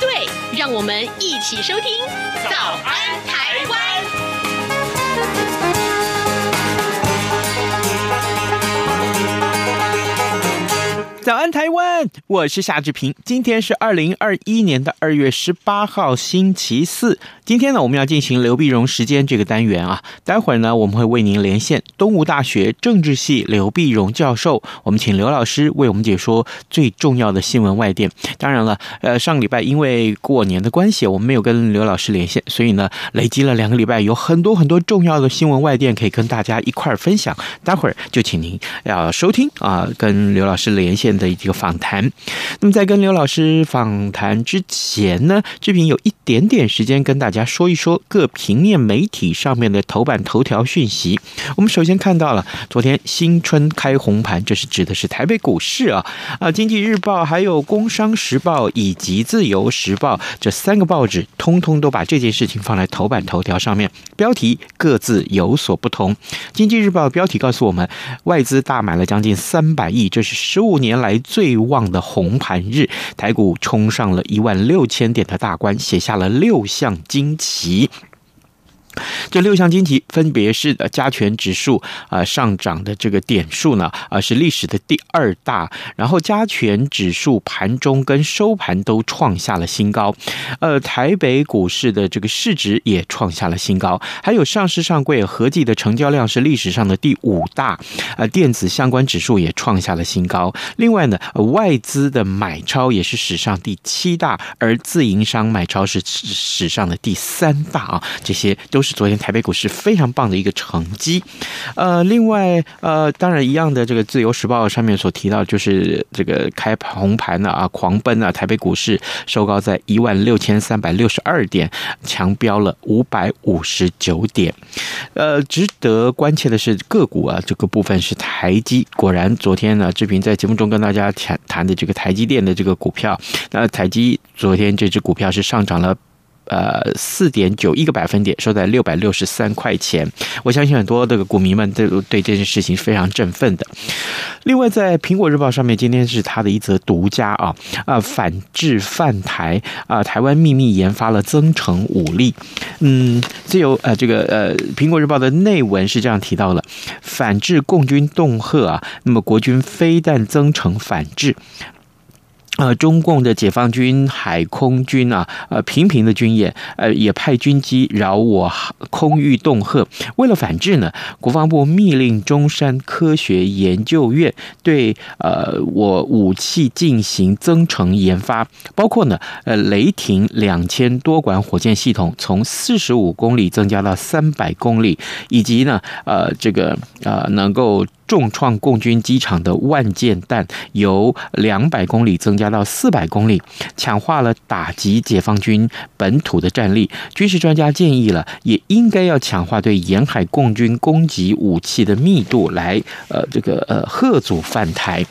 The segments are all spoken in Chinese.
对，让我们一起收听《早安台湾》。早安，台湾！我是夏志平。今天是二零二一年的二月十八号，星期四。今天呢，我们要进行刘碧荣时间这个单元啊。待会儿呢，我们会为您连线东吴大学政治系刘碧荣教授。我们请刘老师为我们解说最重要的新闻外电。当然了，呃，上个礼拜因为过年的关系，我们没有跟刘老师连线，所以呢，累积了两个礼拜，有很多很多重要的新闻外电可以跟大家一块儿分享。待会儿就请您要收听啊，跟刘老师连线的一个访谈。那么在跟刘老师访谈之前呢，志平有一点点时间跟大家说一说各平面媒体上面的头版头条讯息。我们首先看到了昨天新春开红盘，这是指的是台北股市啊啊，经济日报、还有工商时报以及自由时报这三个报纸，通通都把这件事情放在头版头条上面，标题各自有所不同。经济日报标题告诉我们，外资大买了将近三百亿，这是十五年来最旺的红盘日，台股冲上了一万六千点的大关，写下了六项金奇。这六项惊奇分别是呃加权指数啊上涨的这个点数呢啊是历史的第二大，然后加权指数盘中跟收盘都创下了新高，呃台北股市的这个市值也创下了新高，还有上市上柜合计的成交量是历史上的第五大，呃电子相关指数也创下了新高，另外呢外资的买超也是史上第七大，而自营商买超是史上的第三大啊，这些都是。昨天台北股市非常棒的一个成绩，呃，另外呃，当然一样的这个《自由时报》上面所提到，就是这个开红盘啊，狂奔啊，台北股市收高在一万六千三百六十二点，强飙了五百五十九点。呃，值得关切的是个股啊，这个部分是台积，果然昨天呢，志平在节目中跟大家谈谈的这个台积电的这个股票，那台积昨天这只股票是上涨了。呃，四点九一个百分点，收在六百六十三块钱。我相信很多这个股民们都对这件事情是非常振奋的。另外，在苹果日报上面，今天是他的一则独家啊啊，反制犯台啊，台湾秘密研发了增程武力。嗯，自由呃，这个呃，苹果日报的内文是这样提到了，反制共军恫吓啊，那么国军飞弹增程反制。呃，中共的解放军海空军啊，呃，频频的军演，呃，也派军机扰我空域恫吓。为了反制呢，国防部密令中山科学研究院对呃我武器进行增程研发，包括呢，呃，雷霆两千多管火箭系统从四十五公里增加到三百公里，以及呢，呃，这个呃能够。重创共军机场的万箭弹由两百公里增加到四百公里，强化了打击解放军本土的战力。军事专家建议了，也应该要强化对沿海共军攻击武器的密度，来呃这个呃吓阻犯台。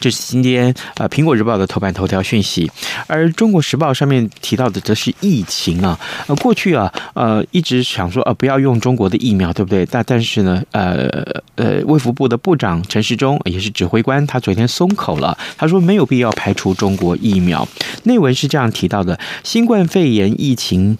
这是今天呃《苹果日报》的头版头条讯息，而《中国时报》上面提到的则是疫情啊。呃，过去啊，呃，一直想说呃不要用中国的疫苗，对不对？但但是呢，呃呃，卫福部的部长陈时中也是指挥官，他昨天松口了，他说没有必要排除中国疫苗。内文是这样提到的：新冠肺炎疫情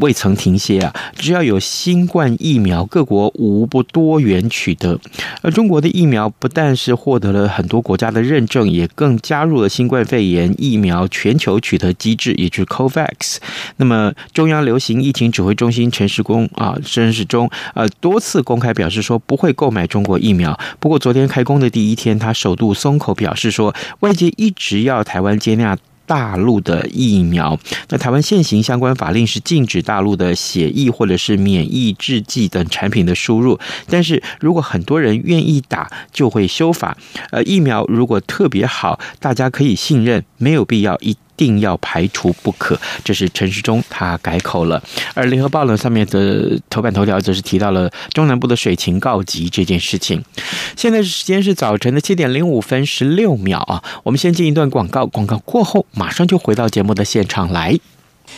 未曾停歇啊，只要有新冠疫苗，各国无不多元取得。而中国的疫苗不但是获得了很多国家的。认证也更加入了新冠肺炎疫苗全球取得机制，也就是 COVAX。那么，中央流行疫情指挥中心陈时中啊，陈时中呃多次公开表示说不会购买中国疫苗。不过，昨天开工的第一天，他首度松口表示说，外界一直要台湾接纳。大陆的疫苗，那台湾现行相关法令是禁止大陆的血疫或者是免疫制剂等产品的输入。但是如果很多人愿意打，就会修法。呃，疫苗如果特别好，大家可以信任，没有必要一定要排除不可。这是陈时中他改口了。而联合报呢，上面的头版头条则是提到了中南部的水情告急这件事情。现在时间是早晨的七点零五分十六秒啊，我们先进一段广告，广告过后马上就回到节目的现场来。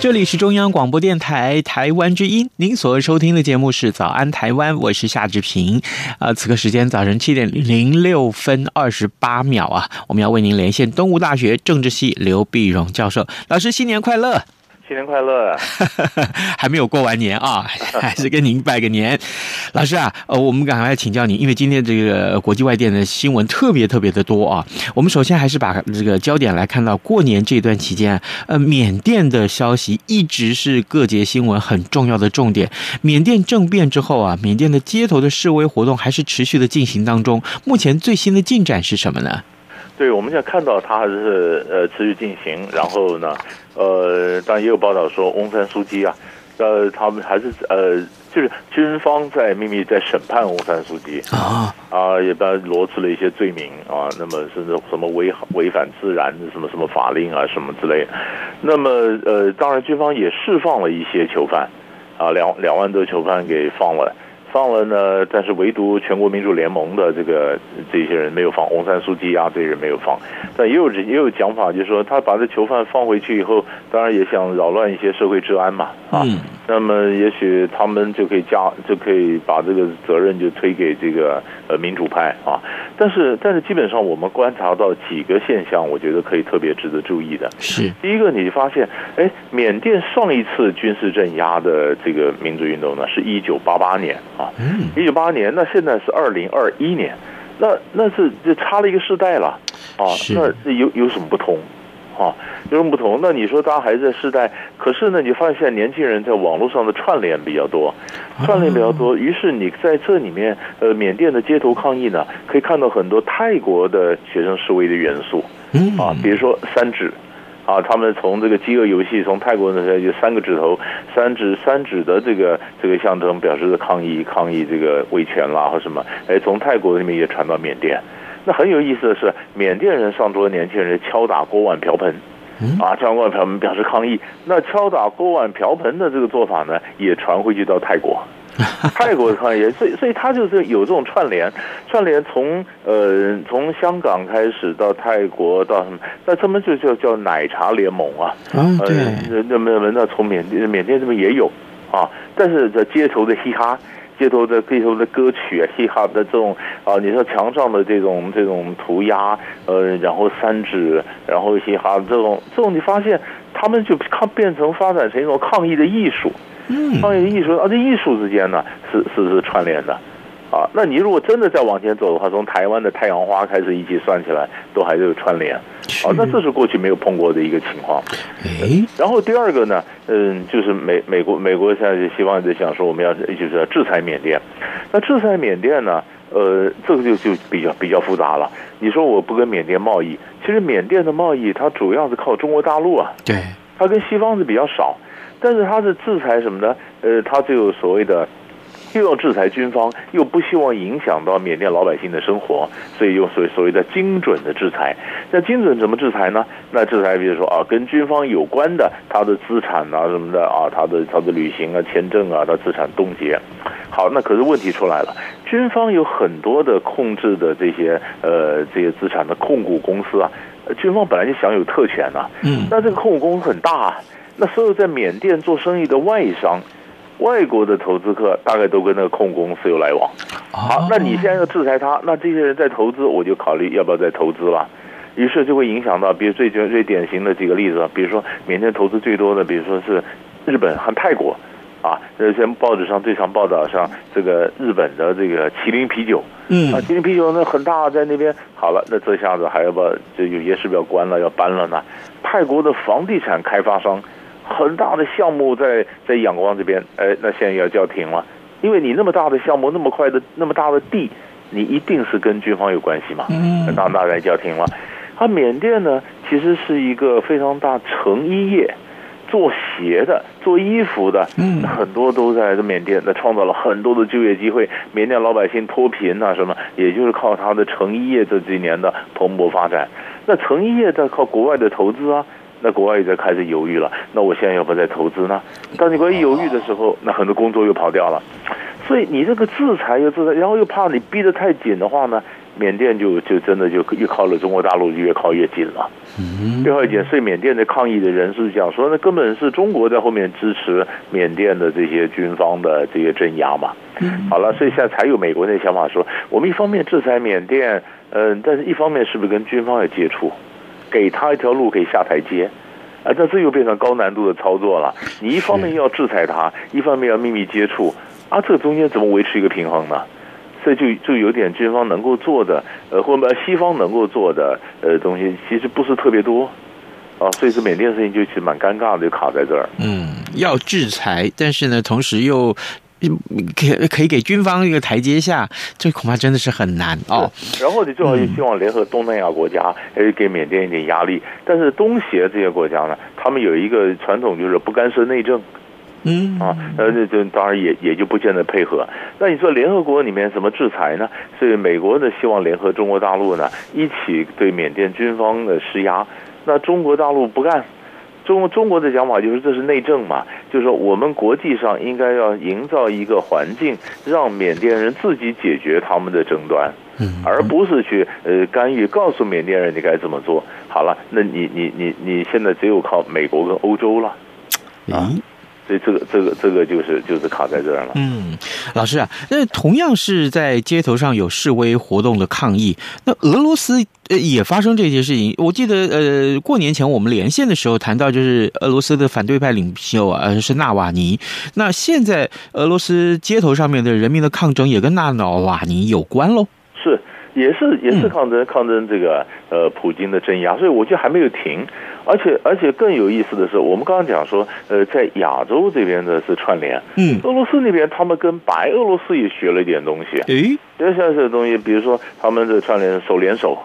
这里是中央广播电台台湾之音，您所收听的节目是《早安台湾》，我是夏志平。啊，此刻时间早晨七点零六分二十八秒啊，我们要为您连线东吴大学政治系刘碧荣教授，老师新年快乐。新年快乐！还没有过完年啊，还是跟您拜个年。老师啊，呃，我们赶快请教您，因为今天这个国际外电的新闻特别特别的多啊。我们首先还是把这个焦点来看到过年这段期间，呃，缅甸的消息一直是各节新闻很重要的重点。缅甸政变之后啊，缅甸的街头的示威活动还是持续的进行当中。目前最新的进展是什么呢？对，我们现在看到它还是呃持续进行，然后呢，呃，当然也有报道说翁山书记啊，呃，他们还是呃，就是军方在秘密在审判翁山书记。啊。啊，也把他罗织了一些罪名啊，那么甚至什么违违反自然什么什么法令啊什么之类的，那么呃，当然军方也释放了一些囚犯啊，两两万多囚犯给放了。放了呢，但是唯独全国民主联盟的这个这些人没有放，红山书记啊这些人没有放，但也有也有讲法，就是说他把这囚犯放回去以后，当然也想扰乱一些社会治安嘛，啊，那么也许他们就可以加就可以把这个责任就推给这个呃民主派啊，但是但是基本上我们观察到几个现象，我觉得可以特别值得注意的。是。第一个，你发现哎，缅甸上一次军事镇压的这个民族运动呢，是一九八八年。啊，一九八八年，那现在是二零二一年，那那是就差了一个世代了啊。那有有什么不同啊？有什么不同？那你说大家还在世代，可是呢，你发现现在年轻人在网络上的串联比较多，串联比较多，于是你在这里面，呃，缅甸的街头抗议呢，可以看到很多泰国的学生示威的元素，啊，比如说三指。啊，他们从这个饥饿游戏，从泰国那边就三个指头，三指三指的这个这个象征，表示的抗议抗议这个维权啦或什么，哎，从泰国那边也传到缅甸。那很有意思的是，缅甸人上桌的年轻人敲打锅碗瓢盆，啊，敲碗瓢盆表示抗议。那敲打锅碗瓢盆的这个做法呢，也传回去到泰国。泰国的抗议，所以所以他就是有这种串联，串联从呃从香港开始到泰国到什么，那他们就叫叫奶茶联盟啊，嗯，对，那那那从缅甸缅甸这边也有啊，但是在街头的嘻哈，街头的街头的歌曲啊，嘻哈的这种啊，你说墙上的这种这种涂鸦，呃，然后三指，然后嘻哈这种这种，你发现他们就抗变成发展成一种抗议的艺术。抗议的艺术啊，且艺术之间呢是是是串联的，啊，那你如果真的再往前走的话，从台湾的太阳花开始一起算起来，都还是有串联，啊，那这是过去没有碰过的一个情况。哎，然后第二个呢，嗯，就是美美国美国现在就希望在想说，我们要就是要制裁缅甸，那制裁缅甸呢，呃，这个就就比较比较复杂了。你说我不跟缅甸贸易，其实缅甸的贸易它主要是靠中国大陆啊，对，它跟西方是比较少。但是它是制裁什么呢？呃，它就有所谓的，又要制裁军方，又不希望影响到缅甸老百姓的生活，所以用所谓所谓的精准的制裁。那精准怎么制裁呢？那制裁比如说啊，跟军方有关的他的资产啊什么的啊，他的他的旅行啊、签证啊，他资产冻结。好，那可是问题出来了，军方有很多的控制的这些呃这些资产的控股公司啊，军方本来就享有特权呐、啊。嗯，那这个控股公司很大啊。那所有在缅甸做生意的外商。外国的投资客大概都跟那个控公司有来往，好，那你现在要制裁他，那这些人在投资，我就考虑要不要再投资了。于是就会影响到，比如最最典型的几个例子，比如说缅甸投资最多的，比如说是日本和泰国，啊，呃，像报纸上最常报道上这个日本的这个麒麟啤酒，嗯，啊，麒麟啤酒那很大，在那边好了，那这下子还要把就有些是不是要关了，要搬了呢？泰国的房地产开发商。很大的项目在在仰光这边，哎，那现在要叫停了，因为你那么大的项目，那么快的那么大的地，你一定是跟军方有关系嘛，嗯，那当然叫停了。它缅甸呢，其实是一个非常大成衣业，做鞋的、做衣服的，嗯，很多都在这缅甸，那创造了很多的就业机会，缅甸老百姓脱贫啊什么，也就是靠它的成衣业这几年的蓬勃发展。那成衣业在靠国外的投资啊。那国外也在开始犹豫了，那我现在要不要再投资呢？当你国外一犹豫的时候，那很多工作又跑掉了。所以你这个制裁又制裁，然后又怕你逼得太紧的话呢，缅甸就就真的就越靠了中国大陆就越靠越近了。嗯，越靠越近。所以缅甸的抗议的人是讲说，那根本是中国在后面支持缅甸的这些军方的这些镇压嘛。嗯，好了，所以现在才有美国那想法说，我们一方面制裁缅甸，嗯，但是一方面是不是跟军方有接触？给他一条路可以下台阶，啊，那这又变成高难度的操作了。你一方面要制裁他，一方面要秘密接触，啊，这个中间怎么维持一个平衡呢？所以就就有点军方能够做的，呃，或者西方能够做的，呃，东西其实不是特别多，啊，所以这缅甸事情就其实蛮尴尬的，就卡在这儿。嗯，要制裁，但是呢，同时又。可可以给军方一个台阶下，这恐怕真的是很难哦。然后你最好就希望联合东南亚国家，诶，给缅甸一点压力。但是东协这些国家呢，他们有一个传统，就是不干涉内政。嗯啊，呃，这这当然也也就不见得配合。那你说联合国里面怎么制裁呢？所以美国呢希望联合中国大陆呢一起对缅甸军方的施压。那中国大陆不干。中中国的讲法就是这是内政嘛，就是说我们国际上应该要营造一个环境，让缅甸人自己解决他们的争端，而不是去呃干预，告诉缅甸人你该怎么做。好了，那你你你你现在只有靠美国跟欧洲了，啊。所以这个这个这个就是就是卡在这儿了。嗯，老师啊，那同样是在街头上有示威活动的抗议，那俄罗斯呃也发生这些事情。我记得呃过年前我们连线的时候谈到，就是俄罗斯的反对派领袖啊是纳瓦尼。那现在俄罗斯街头上面的人民的抗争也跟纳瓦尼有关喽？是。也是也是抗争抗争这个呃普京的镇压，所以我觉得还没有停，而且而且更有意思的是，我们刚刚讲说呃在亚洲这边的是串联，嗯，俄罗斯那边他们跟白俄罗斯也学了一点东西，诶，像这个东西，比如说他们的串联手联手。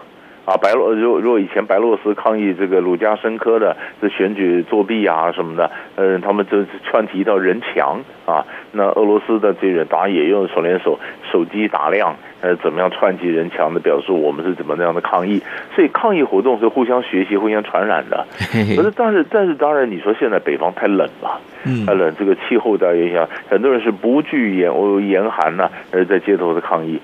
啊，白洛如如果以前白罗斯抗议这个卢加申科的这选举作弊啊什么的，嗯，他们就串起一道人墙啊。那俄罗斯的这人当然也用手连手，手机打量，呃，怎么样串起人墙的，表述我们是怎么那样的抗议。所以抗议活动是互相学习、互相传染的。可是，但是，但是，当然，你说现在北方太冷了，太冷，这个气候的影响，很多人是不惧严严寒呢，而在街头的抗议。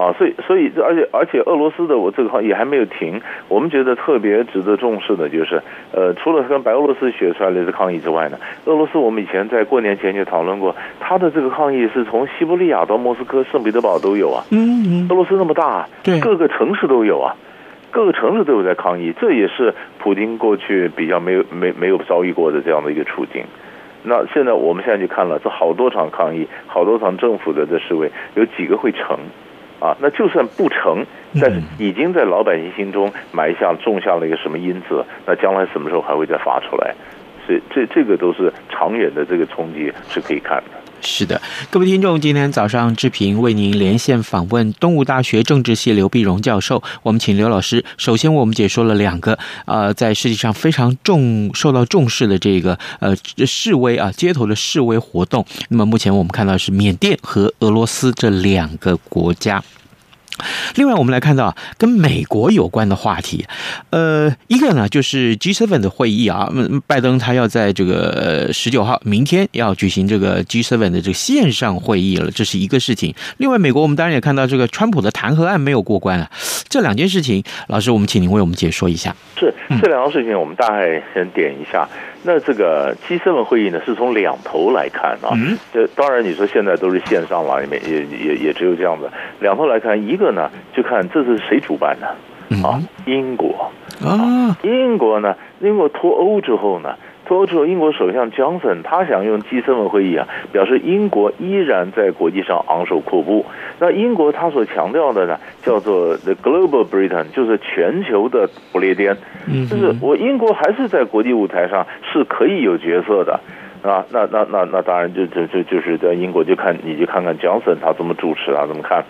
啊，所以所以，而且而且，俄罗斯的我这个抗议也还没有停。我们觉得特别值得重视的，就是呃，除了跟白俄罗斯学出来的这抗议之外呢，俄罗斯我们以前在过年前就讨论过，他的这个抗议是从西伯利亚到莫斯科、圣彼得堡都有啊。嗯嗯。俄罗斯那么大，对，各个城市都有啊，各个城市都有在抗议，这也是普京过去比较没有没没有遭遇过的这样的一个处境。那现在我们现在就看了，这好多场抗议，好多场政府的这示威，有几个会成？啊，那就算不成，但是已经在老百姓心中埋下、种下了一个什么因子，那将来什么时候还会再发出来？所以这这个都是长远的这个冲击是可以看的。是的，各位听众，今天早上志平为您连线访问东吴大学政治系刘碧荣教授。我们请刘老师首先为我们解说了两个呃，在世界上非常重受到重视的这个呃示威啊，街头的示威活动。那么目前我们看到是缅甸和俄罗斯这两个国家。另外，我们来看到跟美国有关的话题，呃，一个呢就是 G7 的会议啊，拜登他要在这个十九号明天要举行这个 G7 的这个线上会议了，这是一个事情。另外，美国我们当然也看到这个川普的弹劾案没有过关啊，这两件事情，老师，我们请您为我们解说一下。是这两个事情，我们大概先点一下。那这个 G7 会议呢，是从两头来看啊。嗯。这当然，你说现在都是线上了，也没也也也只有这样子。两头来看，一个呢，就看这是谁主办的啊？英国啊。英国呢，英国脱欧之后呢？脱欧之后，英国首相强森他想用 G7 会议啊，表示英国依然在国际上昂首阔步。那英国他所强调的呢，叫做 The Global Britain，就是全球的不列颠，就是我英国还是在国际舞台上是可以有角色的啊。那那那那当然就就就就是在英国就看你就看看强森他怎么主持啊，怎么看。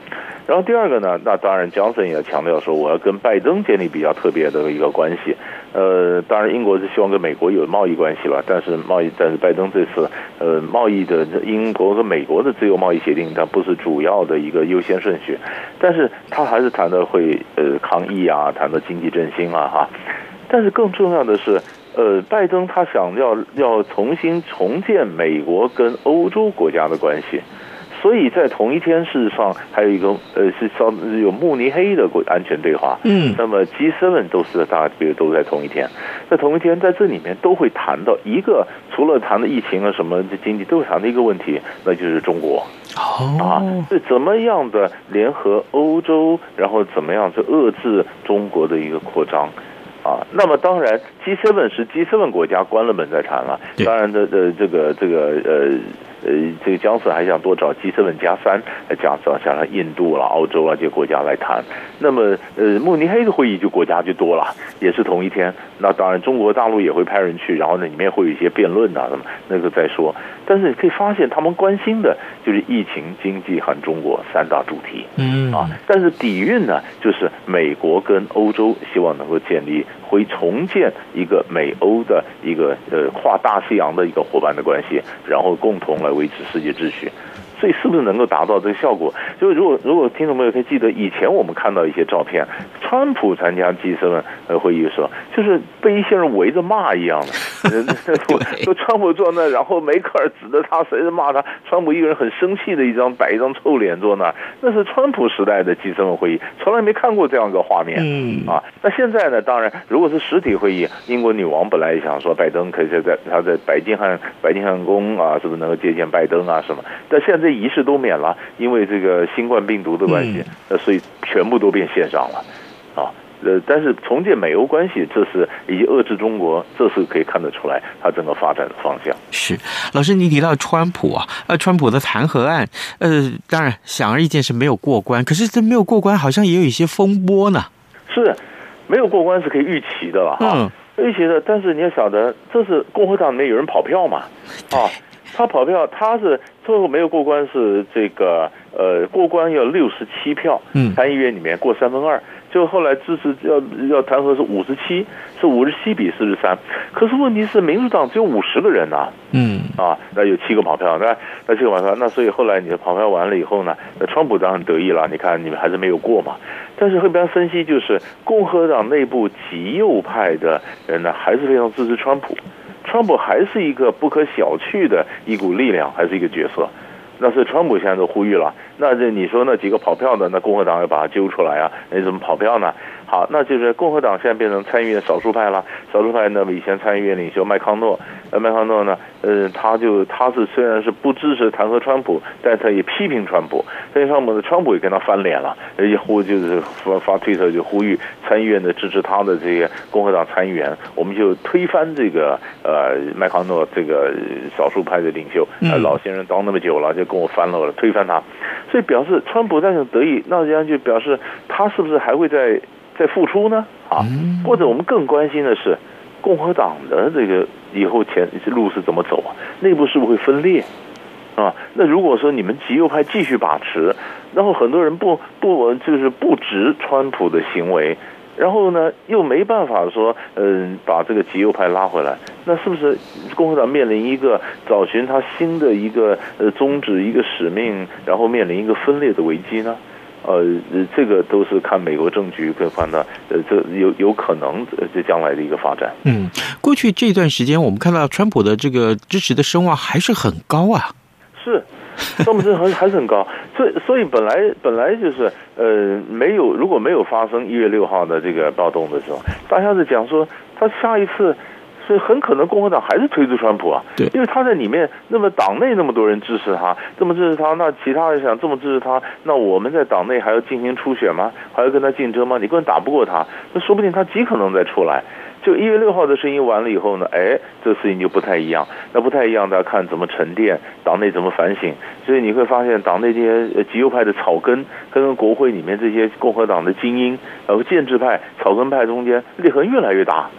然后第二个呢，那当然强森也强调说，我要跟拜登建立比较特别的一个关系。呃，当然，英国是希望跟美国有贸易关系吧，但是贸易，但是拜登这次，呃，贸易的英国和美国的自由贸易协定，它不是主要的一个优先顺序，但是他还是谈的会，呃，抗疫啊，谈的经济振兴啊，哈，但是更重要的是，呃，拜登他想要要重新重建美国跟欧洲国家的关系。所以在同一天，事实上还有一个呃，是稍有慕尼黑的国安全对话。嗯，那么 G7 都是大家比如都在同一天，在同一天在这里面都会谈到一个，除了谈的疫情啊什么的经济，都会谈的一个问题，那就是中国。哦，啊，是怎么样的联合欧洲，然后怎么样去遏制中国的一个扩张？啊，那么当然 G7 是 G7 国家关了门在谈了。当然的呃这个这个呃。呃，这个江泽还想多找 G7 加三，加上加上印度了、澳洲啊这些国家来谈。那么，呃，慕尼黑的会议就国家就多了，也是同一天。那当然，中国大陆也会派人去，然后呢里面会有一些辩论啊什么，那个再说。但是你可以发现，他们关心的就是疫情、经济和中国三大主题。嗯啊，但是底蕴呢，就是美国跟欧洲希望能够建立。会重建一个美欧的一个呃跨大西洋的一个伙伴的关系，然后共同来维持世界秩序。所以是不是能够达到这个效果？就是如果如果听众朋友可以记得，以前我们看到一些照片，川普参加 G7 呃会议的时候，就是被一些人围着骂一样的。说川普坐那，然后梅克尔指着他，谁在骂他？川普一个人很生气的一张摆一张臭脸坐那，那是川普时代的 G7 会议，从来没看过这样一个画面。嗯啊，那现在呢？当然，如果是实体会议，英国女王本来也想说拜登可以在在他在白金汉白金汉宫啊，是不是能够接见拜登啊什么？但现在。仪式都免了，因为这个新冠病毒的关系，呃，所以全部都变线上了，啊，呃，但是重建美欧关系，这是以及遏制中国，这是可以看得出来它整个发展的方向。是，老师，你提到川普啊，呃，川普的弹劾案，呃，当然显而易见是没有过关，可是这没有过关，好像也有一些风波呢。是，没有过关是可以预期的了，嗯，预期的，但是你要晓得，这是共和党里面有人跑票嘛，啊。他跑票，他是最后没有过关，是这个呃过关要六十七票，嗯，参议院里面过三分二，就后来支持要要弹劾是五十七，是五十七比四十三，可是问题是民主党只有五十个人呐，啊，嗯。啊，那有七个跑票，那那七个跑票，那所以后来你的跑票完了以后呢，那川普当然得意了，你看你们还是没有过嘛，但是后边分析就是共和党内部极右派的人呢，还是非常支持川普。川普还是一个不可小觑的一股力量，还是一个角色。那是川普现在都呼吁了。那这你说那几个跑票的，那共和党要把他揪出来啊？你怎么跑票呢？好，那就是共和党现在变成参议院少数派了。少数派那么以前参议院领袖麦康诺，呃，麦康诺呢，呃，他就他是虽然是不支持弹劾川普，但他也批评川普。批评川普的川普也跟他翻脸了，一呼就是发发推特就呼吁参议院的支持他的这些共和党参议员，我们就推翻这个呃麦康诺这个少数派的领袖，呃，老先生当那么久了，就跟我翻了，我推翻他。所以表示川普在很得意，那这样就表示他是不是还会再再复出呢？啊，或者我们更关心的是共和党的这个以后前路是怎么走啊？内部是不是会分裂啊？那如果说你们极右派继续把持，然后很多人不不就是不值川普的行为。然后呢，又没办法说，嗯，把这个极右派拉回来，那是不是共和党面临一个找寻他新的一个呃宗旨、一个使命，然后面临一个分裂的危机呢？呃，这个都是看美国政局跟判断，呃，这有有可能这将来的一个发展。嗯，过去这段时间，我们看到川普的这个支持的声望还是很高啊。是，那么这还还是很高。所以，所以本来本来就是呃，没有如果没有发生一月六号的这个暴动的时候，大家是讲说他下一次。所以很可能共和党还是推出川普啊，对，因为他在里面，那么党内那么多人支持他，这么支持他，那其他人想这么支持他，那我们在党内还要进行初选吗？还要跟他竞争吗？你根本打不过他，那说不定他极可能再出来。就一月六号的声音完了以后呢，哎，这个事情就不太一样，那不太一样，大家看怎么沉淀，党内怎么反省。所以你会发现，党内这些极右派的草根，跟国会里面这些共和党的精英，然后建制派、草根派中间裂痕越来越大。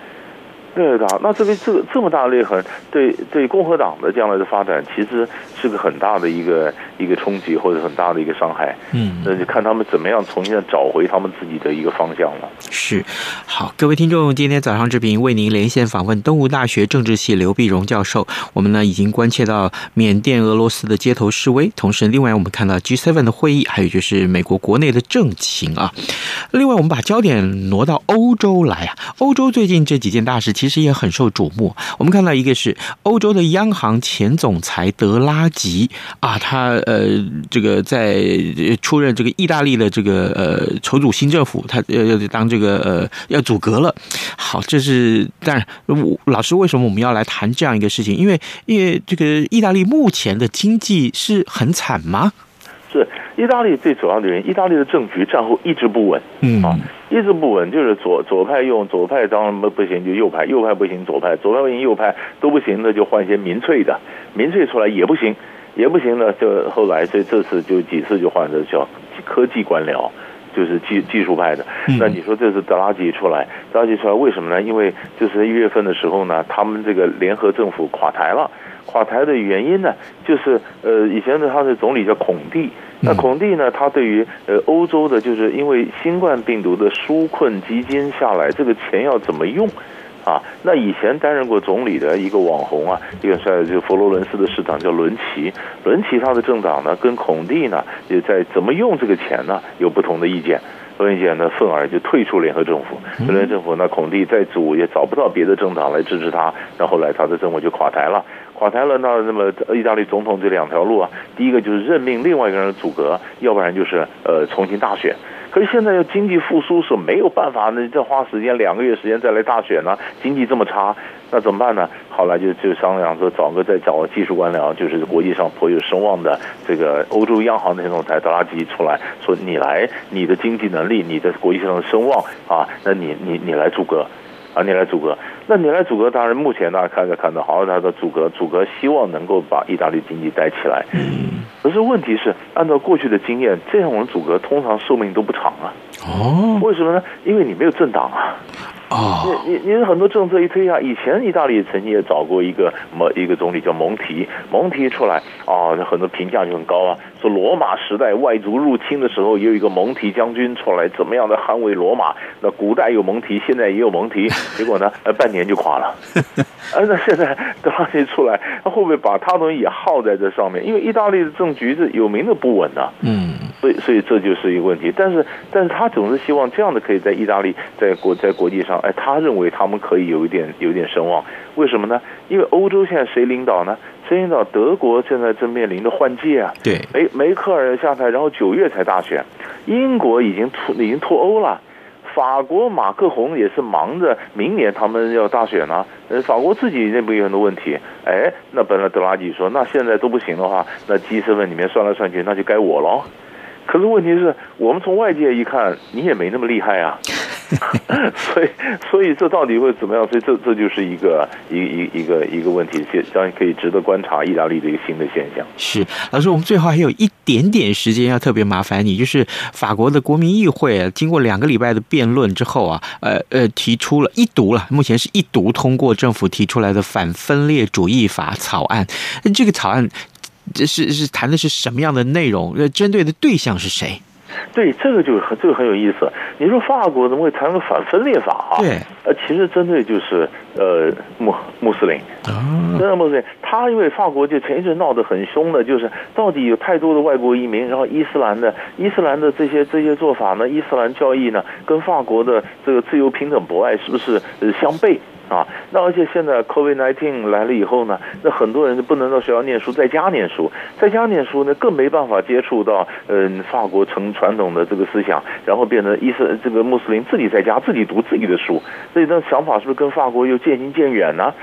对的，那这边这个这么大的裂痕，对对共和党的将来的发展，其实是个很大的一个一个冲击，或者很大的一个伤害。嗯，那就看他们怎么样重新找回他们自己的一个方向了。是，好，各位听众，今天早上这边为您连线访问东吴大学政治系刘碧荣教授。我们呢已经关切到缅甸、俄罗斯的街头示威，同时另外我们看到 G7 的会议，还有就是美国国内的政情啊。另外，我们把焦点挪到欧洲来啊，欧洲最近这几件大事。其实也很受瞩目。我们看到一个是欧洲的央行前总裁德拉吉啊，他呃这个在出任这个意大利的这个呃筹组新政府，他要要当这个呃要组阁了。好，这是当然。老师，为什么我们要来谈这样一个事情？因为因为这个意大利目前的经济是很惨吗？是。意大利最主要的原因，意大利的政局战后一直不稳，嗯啊，一直不稳，就是左左派用左派，当然不不行就右派，右派不行左派，左派不行右派都不行，那就换一些民粹的，民粹出来也不行，也不行呢，就后来所以这次就几次就换成叫科技官僚，就是技技术派的。那你说这是德拉吉出来，德拉吉出来为什么呢？因为就是一月份的时候呢，他们这个联合政府垮台了，垮台的原因呢，就是呃以前的他的总理叫孔蒂。那孔蒂呢？他对于呃欧洲的，就是因为新冠病毒的纾困基金下来，这个钱要怎么用啊？那以前担任过总理的一个网红啊，一个帅就佛罗伦斯的市长叫伦齐，伦齐他的政党呢，跟孔蒂呢也在怎么用这个钱呢有不同的意见，所以讲呢，愤而就退出联合政府。联合政府那孔蒂再组也找不到别的政党来支持他，然后来他的政府就垮台了。垮台了，那那么意大利总统这两条路啊，第一个就是任命另外一个人组阁，要不然就是呃重新大选。可是现在要经济复苏是没有办法，那再花时间两个月时间再来大选呢、经济这么差，那怎么办呢？后来就就商量说找个再找个技术官僚，就是国际上颇有声望的这个欧洲央行的总裁德拉吉出来说：“你来，你的经济能力，你的国际上的声望啊，那你你你来组阁。”啊，你来组阁，那你来阻隔，当然目前大家看着看到，好，他的阻隔，阻隔希望能够把意大利经济带起来。嗯，可是问题是，按照过去的经验，这样我们组阁通常寿命都不长啊。哦，为什么呢？因为你没有政党啊。啊，你你你很多政策一推下，以前意大利曾经也找过一个某一个总理叫蒙提，蒙提出来啊，很多评价就很高啊。说罗马时代外族入侵的时候，也有一个蒙提将军出来，怎么样的捍卫罗马？那古代有蒙提，现在也有蒙提，结果呢，呃，半年就垮了。呃，那现在 德拉西出来，他会不会把他东西也耗在这上面？因为意大利的政局是有名的不稳的。嗯，所以所以这就是一个问题。但是但是他总是希望这样的可以在意大利在国在国际上。哎，他认为他们可以有一点有一点声望，为什么呢？因为欧洲现在谁领导呢？谁领导？德国现在正面临着换届啊。对，梅梅克尔下台，然后九月才大选。英国已经脱已经脱欧了，法国马克宏也是忙着明年他们要大选啊。呃，法国自己内部有很多问题。哎，那本来德拉吉说，那现在都不行的话，那 G7 里面算来算去，那就该我了。可是问题是我们从外界一看，你也没那么厉害啊。所以，所以这到底会怎么样？所以这这就是一个一一一个一个问题，当然可以值得观察意大利的一个新的现象。是老师，我们最后还有一点点时间，要特别麻烦你，就是法国的国民议会经过两个礼拜的辩论之后啊，呃呃，提出了一读了，目前是一读通过政府提出来的反分裂主义法草案。这个草案这是是谈的是什么样的内容？呃，针对的对象是谁？对，这个就很这个很有意思。你说法国怎么会谈个反分裂法啊？对，呃，其实针对就是呃穆穆斯林啊，真的穆斯林，他因为法国就前一阵闹得很凶的，就是到底有太多的外国移民，然后伊斯兰的伊斯兰的这些这些做法呢，伊斯兰教义呢，跟法国的这个自由平等博爱是不是呃相悖？啊，那而且现在 COVID nineteen 来了以后呢，那很多人就不能到学校念书，在家念书，在家念书呢，更没办法接触到嗯法国成传统的这个思想，然后变成伊斯这个穆斯林自己在家自己读自己的书，所以那想法是不是跟法国又渐行渐远呢？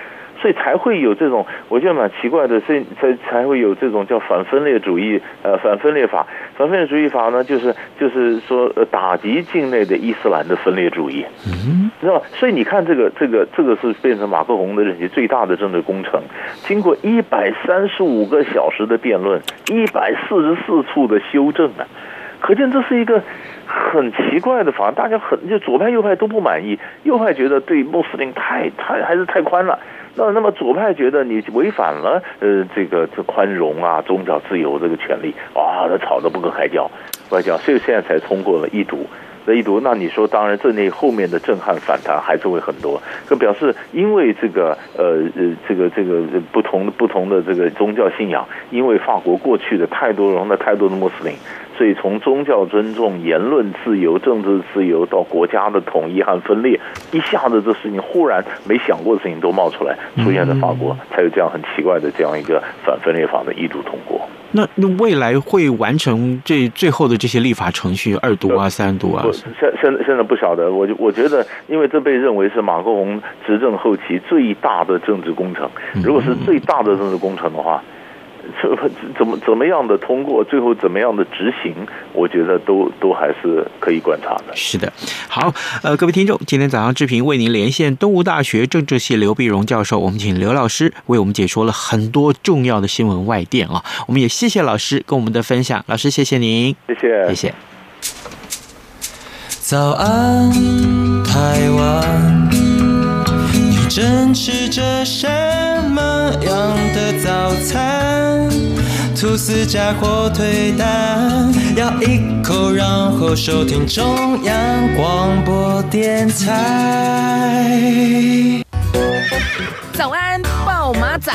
所以才会有这种，我觉得蛮奇怪的，所以才才会有这种叫反分裂主义，呃，反分裂法。反分裂主义法呢，就是就是说，呃，打击境内的伊斯兰的分裂主义，嗯，知道吧？所以你看，这个这个这个是变成马克宏的任期最大的政治工程，经过一百三十五个小时的辩论，一百四十四处的修正啊，可见这是一个很奇怪的法，大家很就左派右派都不满意，右派觉得对穆斯林太太还是太宽了。那那么左派觉得你违反了呃这个这宽容啊宗教自由这个权利，哇，他吵得不可开交，外交，所以现在才通过了一读，那一读，那你说当然这那后面的震撼反弹还是会很多，这表示因为这个呃呃这个这个不同的不同的这个宗教信仰，因为法国过去的太多容纳太多的穆斯林。所以，从宗教尊重、言论自由、政治自由到国家的统一和分裂，一下子这事情忽然没想过的事情都冒出来，出现在法国，才有这样很奇怪的这样一个反分裂法的一读通过。那那未来会完成这最后的这些立法程序，二读啊、三读啊？现现在现在不晓得，我我觉得，因为这被认为是马克龙执政后期最大的政治工程。如果是最大的政治工程的话。这怎么怎么样的通过，最后怎么样的执行，我觉得都都还是可以观察的。是的，好，呃，各位听众，今天早上志平为您连线东吴大学政治系刘碧荣教授，我们请刘老师为我们解说了很多重要的新闻外电啊，我们也谢谢老师跟我们的分享，老师谢谢您，谢谢，谢谢。早安，台湾，你正吃着什么样的早餐？吐司加火腿蛋，咬一口，然后收听中央广播电台。早安，报马仔。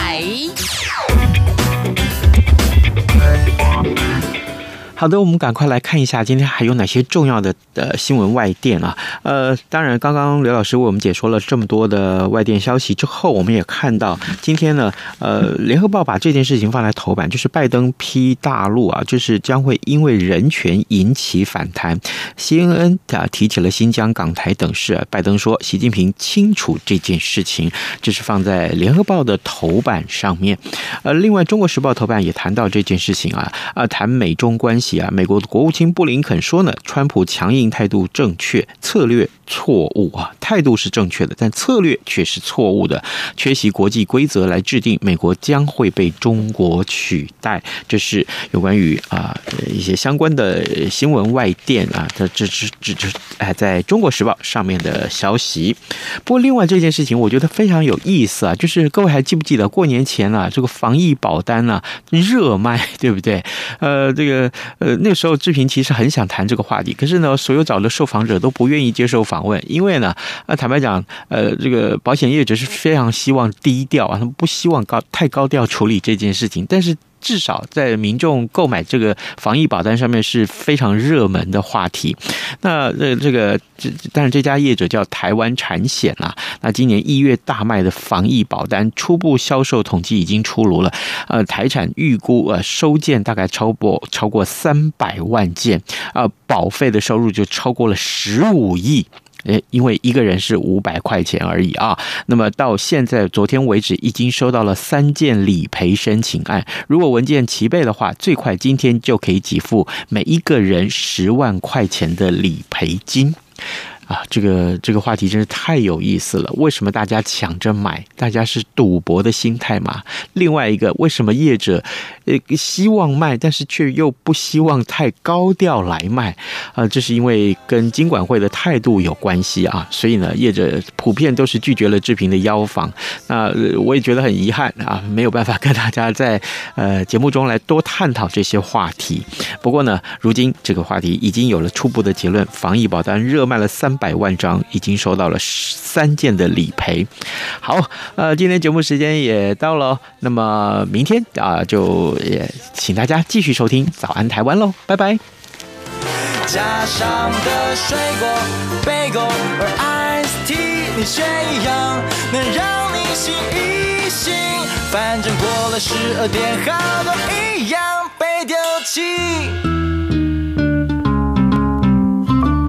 好的，我们赶快来看一下今天还有哪些重要的呃新闻外电啊。呃，当然，刚刚刘老师为我们解说了这么多的外电消息之后，我们也看到今天呢，呃，联合报把这件事情放在头版，就是拜登批大陆啊，就是将会因为人权引起反弹。CNN 啊提起了新疆、港台等事，拜登说习近平清楚这件事情，这是放在联合报的头版上面。呃，另外，中国时报头版也谈到这件事情啊，啊，谈美中关系。啊，美国的国务卿布林肯说呢，川普强硬态度正确，策略错误啊，态度是正确的，但策略却是错误的，缺席国际规则来制定，美国将会被中国取代。这是有关于啊一些相关的新闻外电啊，这这这这这哎，在中国时报上面的消息。不过，另外这件事情我觉得非常有意思啊，就是各位还记不记得过年前啊，这个防疫保单啊热卖，对不对？呃，这个。呃，那时候志平其实很想谈这个话题，可是呢，所有找的受访者都不愿意接受访问，因为呢，呃，坦白讲，呃，这个保险业者是非常希望低调啊，他们不希望高太高调处理这件事情，但是。至少在民众购买这个防疫保单上面是非常热门的话题。那这这个这，但是这家业者叫台湾产险啊。那今年一月大卖的防疫保单初步销售统计已经出炉了。呃，台产预估呃收件大概超过超过三百万件啊，保费的收入就超过了十五亿。诶，因为一个人是五百块钱而已啊。那么到现在，昨天为止已经收到了三件理赔申请案。如果文件齐备的话，最快今天就可以给付每一个人十万块钱的理赔金。啊，这个这个话题真是太有意思了。为什么大家抢着买？大家是赌博的心态嘛？另外一个，为什么业者呃希望卖，但是却又不希望太高调来卖？啊，这是因为跟金管会的态度有关系啊。所以呢，业者普遍都是拒绝了志平的邀访。那我也觉得很遗憾啊，没有办法跟大家在呃节目中来多探讨这些话题。不过呢，如今这个话题已经有了初步的结论，防疫保单热卖了三百万张，已经收到了三件的理赔。好，呃，今天节目时间也到了，那么明天啊，就也请大家继续收听《早安台湾》喽，拜拜。加上的水果、贝果和 iced tea，你选一样能让你醒一醒。反正过了十二点，好多一样被丢弃。